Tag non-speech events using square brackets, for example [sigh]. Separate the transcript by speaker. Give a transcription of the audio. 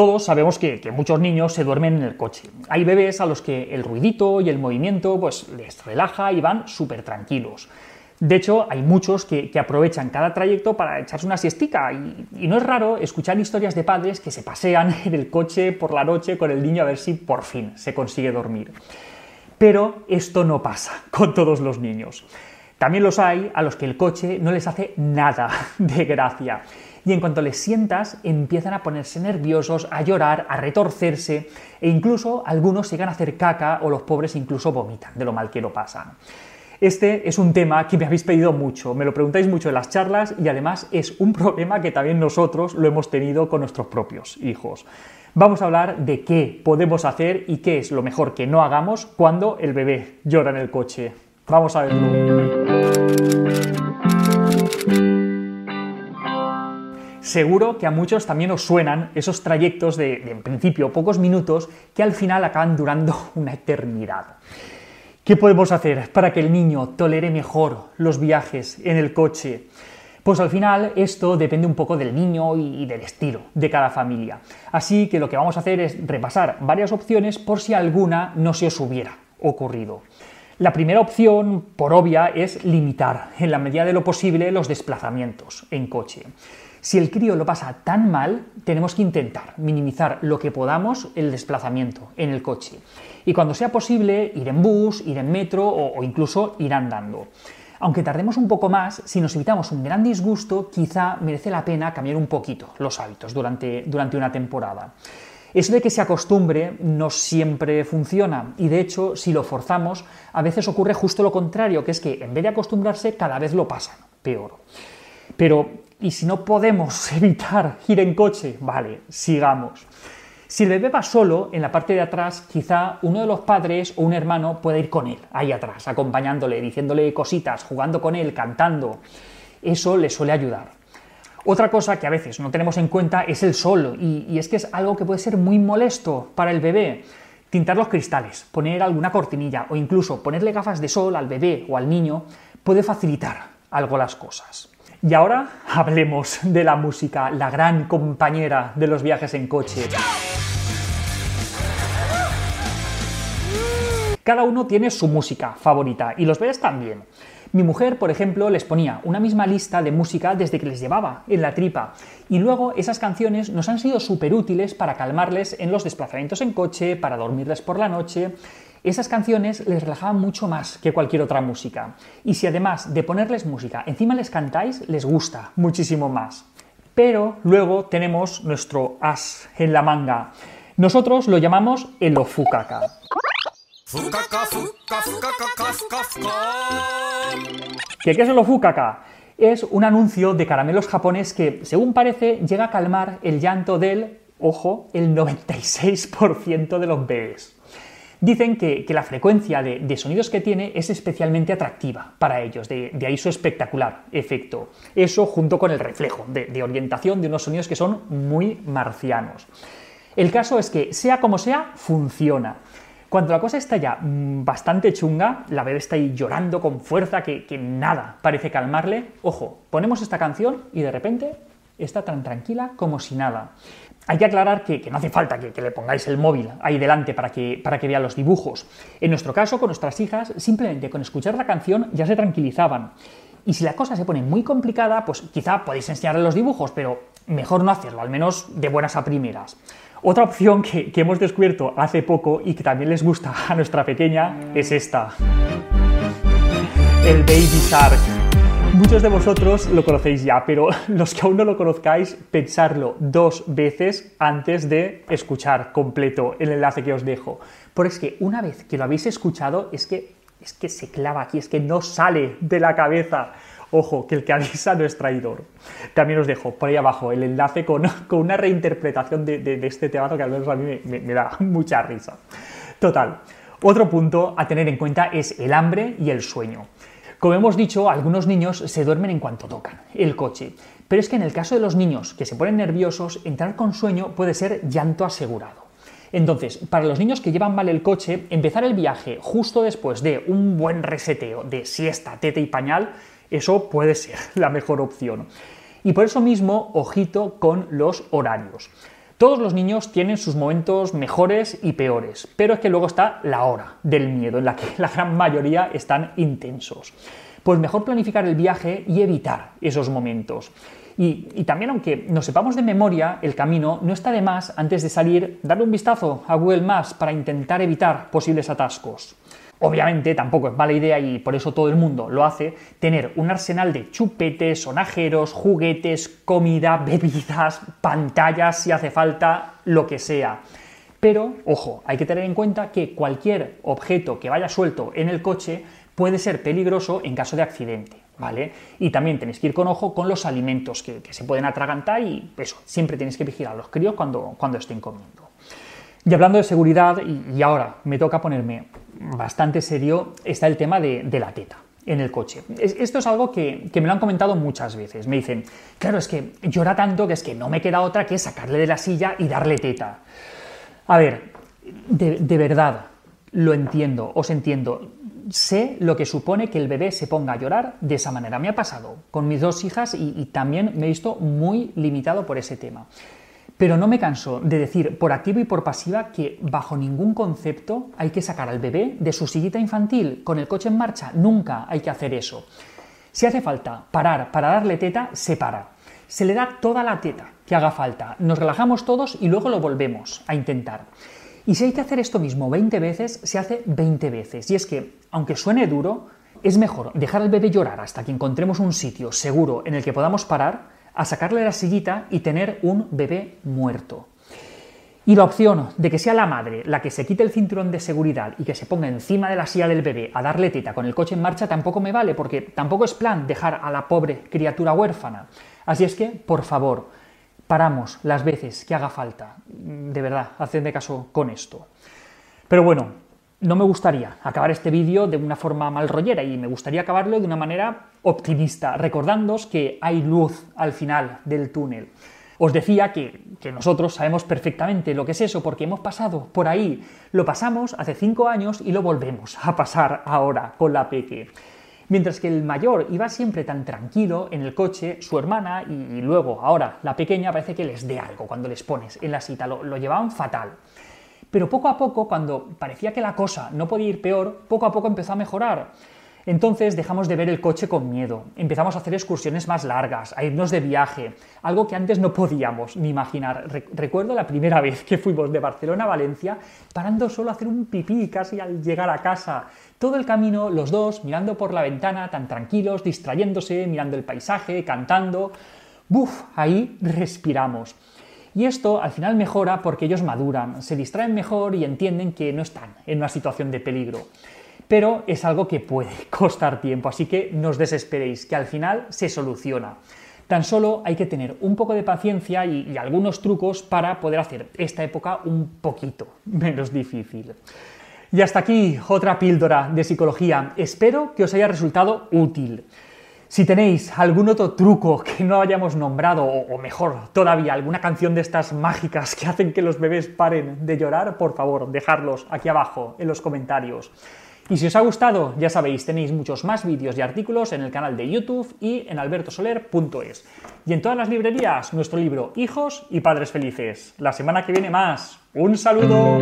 Speaker 1: todos sabemos que, muchos niños se duermen en el coche. Hay bebés a los que el ruidito y el movimiento pues, les relaja y van súper tranquilos. De hecho, hay muchos que, aprovechan cada trayecto para echarse una siestica y, y, no es raro escuchar historias de padres que se pasean [laughs] en el coche por la noche con el niño a ver si por fin se consigue dormir. Pero esto no pasa [laughs] con todos los niños. También los hay a los que el coche no les hace nada [laughs] de gracia y en cuanto les sientas empiezan a ponerse nerviosos, a llorar, a retorcerse e incluso algunos llegan a hacer caca o los pobres incluso vomitan de lo mal que lo pasan. Este es un tema que me habéis pedido mucho, me lo preguntáis mucho en las charlas y además es un [laughs] problema que también nosotros lo hemos tenido con nuestros propios hijos. Vamos a hablar de qué podemos hacer y qué es lo mejor que no hagamos cuando el bebé llora en el coche. Vamos a verlo. Seguro que a muchos también os suenan esos trayectos de, en principio, pocos minutos que al final acaban durando [laughs] una eternidad. ¿Qué podemos hacer para que el niño tolere mejor los viajes en el coche? Pues al final esto depende un poco del niño y del estilo de cada familia. Así que lo que vamos a hacer es repasar varias opciones por si alguna no se os hubiera ocurrido. La primera opción, por obvia, es limitar en la medida de lo posible los desplazamientos en coche. Si el crío lo pasa tan mal, tenemos que intentar minimizar lo que podamos el desplazamiento en el coche. Y cuando sea posible, ir en bus, ir en metro o, incluso ir andando. Aunque tardemos un poco más, si nos evitamos un gran disgusto, quizá merece la pena cambiar un poquito los hábitos durante, durante una temporada. Eso de que se acostumbre no siempre funciona y de hecho si lo forzamos a veces ocurre justo lo contrario, que es que en vez de acostumbrarse cada vez lo pasan peor. Pero y si no podemos [laughs] evitar ir en coche, vale, sigamos. Si el bebé va solo, en la parte de atrás, quizá uno de los padres o un hermano pueda ir con él, ahí atrás, acompañándole, diciéndole cositas, jugando con él, cantando. Eso le suele ayudar. Otra cosa que a veces no tenemos en cuenta es el sol, y, es que es algo que puede ser muy molesto para el bebé. Tintar los cristales, poner alguna cortinilla o incluso ponerle gafas de sol al bebé o al niño puede facilitar algo las cosas. Y ahora hablemos de la música, la gran compañera de los viajes en coche. Cada uno tiene su música favorita y los bebés también. Mi mujer, por ejemplo, les ponía una misma lista de música desde que les llevaba en la tripa y luego esas canciones nos han sido súper útiles para calmarles en los desplazamientos en coche, para dormirles por la noche esas canciones les relajaban mucho más que cualquier otra música. Y si además de ponerles música encima les cantáis, les gusta muchísimo más. Pero luego tenemos nuestro as en la manga. Nosotros lo llamamos el ofukaka. ¿Qué, ¿Qué es el ofukaka? Es un anuncio de caramelos japonés que, según parece, llega a calmar el llanto del, ojo, el 96% de los bebés dicen que, la frecuencia de, sonidos que tiene es especialmente atractiva para ellos, de, ahí su espectacular efecto. Eso junto con el reflejo de, orientación de unos sonidos que son muy marcianos. El caso es que, sea como sea, funciona. Cuando la cosa está ya mm, bastante chunga, la bebé está ahí llorando con fuerza que, que nada parece calmarle, ojo, ponemos esta canción y de repente está tan tranquila como si nada. Hay que aclarar que, no hace falta que, le pongáis el móvil ahí delante para que, para que vea los dibujos. En nuestro caso, con nuestras hijas, simplemente con escuchar la canción ya se tranquilizaban. Y si la cosa se pone muy complicada, pues quizá podéis enseñarle los dibujos, pero mejor no hacerlo, al menos de buenas a primeras. Otra opción que, que hemos descubierto hace poco y que también les gusta a nuestra pequeña es esta. El Baby Shark. Muchos de vosotros lo conocéis ya, pero [laughs] los que aún no lo conozcáis, pensarlo dos veces antes de escuchar completo el enlace que os dejo. Porque es que una vez que lo habéis escuchado, es que, es que se clava aquí, es que no sale de la cabeza. Ojo, que el que avisa no es traidor. También os dejo por ahí abajo el enlace con, [laughs] una reinterpretación de, este teatro que al menos a mí me da [laughs] mucha risa. Total. Otro punto a tener en cuenta es el hambre y el sueño. Como hemos dicho, algunos niños se duermen en cuanto tocan el coche, pero es que en el caso de los niños que se ponen nerviosos, entrar con sueño puede ser llanto asegurado. Entonces, para los niños que llevan mal el coche, empezar el viaje justo después de un buen reseteo de siesta, tete y pañal, eso puede ser [laughs] la mejor opción. Y por eso mismo, ojito con los horarios. Todos los niños tienen sus momentos mejores y peores, pero es que luego está la hora del miedo, en la que la gran mayoría están intensos. Pues mejor planificar el viaje y evitar esos momentos. Y, también, aunque nos sepamos de memoria el camino, no está de más antes de salir darle un vistazo a Google Maps para intentar evitar posibles atascos. Obviamente tampoco es mala idea y por eso todo el mundo lo hace, tener un arsenal de chupetes, sonajeros, juguetes, comida, [laughs] bebidas, pantallas si hace falta, lo que sea. Pero, ojo, hay que tener en cuenta que cualquier objeto que vaya suelto en el coche puede ser peligroso en caso de accidente, ¿vale? Y también tenéis que ir con ojo con los alimentos que, se pueden atragantar y eso, siempre tenéis que vigilar a los críos cuando, cuando estén comiendo. Y hablando de seguridad, y ahora me toca ponerme bastante serio está el tema de, la teta en el coche. Esto es algo que, me lo han comentado muchas veces. Me dicen, claro, es que llora tanto que es que no me queda otra que sacarle de la silla y darle teta. A ver, de, verdad, lo entiendo, os entiendo. Sé lo que supone que el bebé se ponga a llorar de esa manera. Me ha pasado con mis dos hijas y también me he visto muy limitado por ese tema. Pero no me canso de decir por activa y por pasiva que bajo ningún concepto hay que sacar al bebé de su sillita infantil con el coche en marcha. Nunca hay que hacer eso. Si hace falta parar para darle teta, se para. Se le da toda la teta que haga falta. Nos relajamos todos y luego lo volvemos a intentar. Y si hay que hacer esto mismo 20 veces, se hace 20 veces. Y es que, aunque suene duro, es mejor dejar al bebé llorar hasta que encontremos un sitio seguro en el que podamos parar a sacarle la sillita y tener un bebé muerto. Y la opción de que sea la madre la que se quite el cinturón de seguridad y que se ponga encima de la silla del bebé a darle teta con el coche en marcha tampoco me vale, porque tampoco es plan dejar a la pobre criatura huérfana. Así es que, por favor, paramos las veces que haga falta. De verdad, hacedme caso con esto. Pero bueno, no me gustaría acabar este vídeo de una forma mal rollera y me gustaría acabarlo de una manera optimista, recordándoos que hay luz al final del túnel. Os decía que, que, nosotros sabemos perfectamente lo que es eso porque hemos pasado por ahí. Lo pasamos hace cinco años y lo volvemos a pasar ahora con la peque. Mientras que el mayor iba siempre tan tranquilo en el coche, su hermana y, luego ahora la pequeña parece que les dé algo cuando les pones en la cita, lo llevaban fatal. Pero poco a poco, cuando parecía que la cosa no podía ir peor, poco a poco empezó a mejorar. Entonces dejamos de ver el coche con miedo, empezamos a hacer excursiones más largas, a irnos de viaje, algo que antes no podíamos ni imaginar. recuerdo la primera [laughs] vez que fuimos de Barcelona a Valencia, parando solo a hacer un pipí casi al llegar a casa. Todo el camino, los dos, mirando por la ventana, tan tranquilos, distrayéndose, mirando el paisaje, cantando. ¡Buf! Ahí respiramos. Y esto al final mejora porque ellos maduran, se distraen mejor y entienden que no están en una situación de peligro. Pero es algo que puede [laughs] costar tiempo, así que no os desesperéis, que al final se soluciona. Tan solo hay que tener un poco de paciencia y, y algunos trucos para poder hacer esta época un poquito [laughs] menos difícil. Y hasta aquí otra píldora de psicología. Espero que os haya resultado útil. Si tenéis algún otro truco que no hayamos nombrado, o mejor todavía, alguna canción de estas mágicas que hacen que los bebés paren de llorar, por favor, dejadlos aquí abajo en los comentarios. Y si os ha gustado, ya sabéis, tenéis muchos más vídeos y artículos en el canal de YouTube y en albertosoler.es. Y en todas las librerías, nuestro libro Hijos y Padres Felices. La semana que viene más. ¡Un saludo!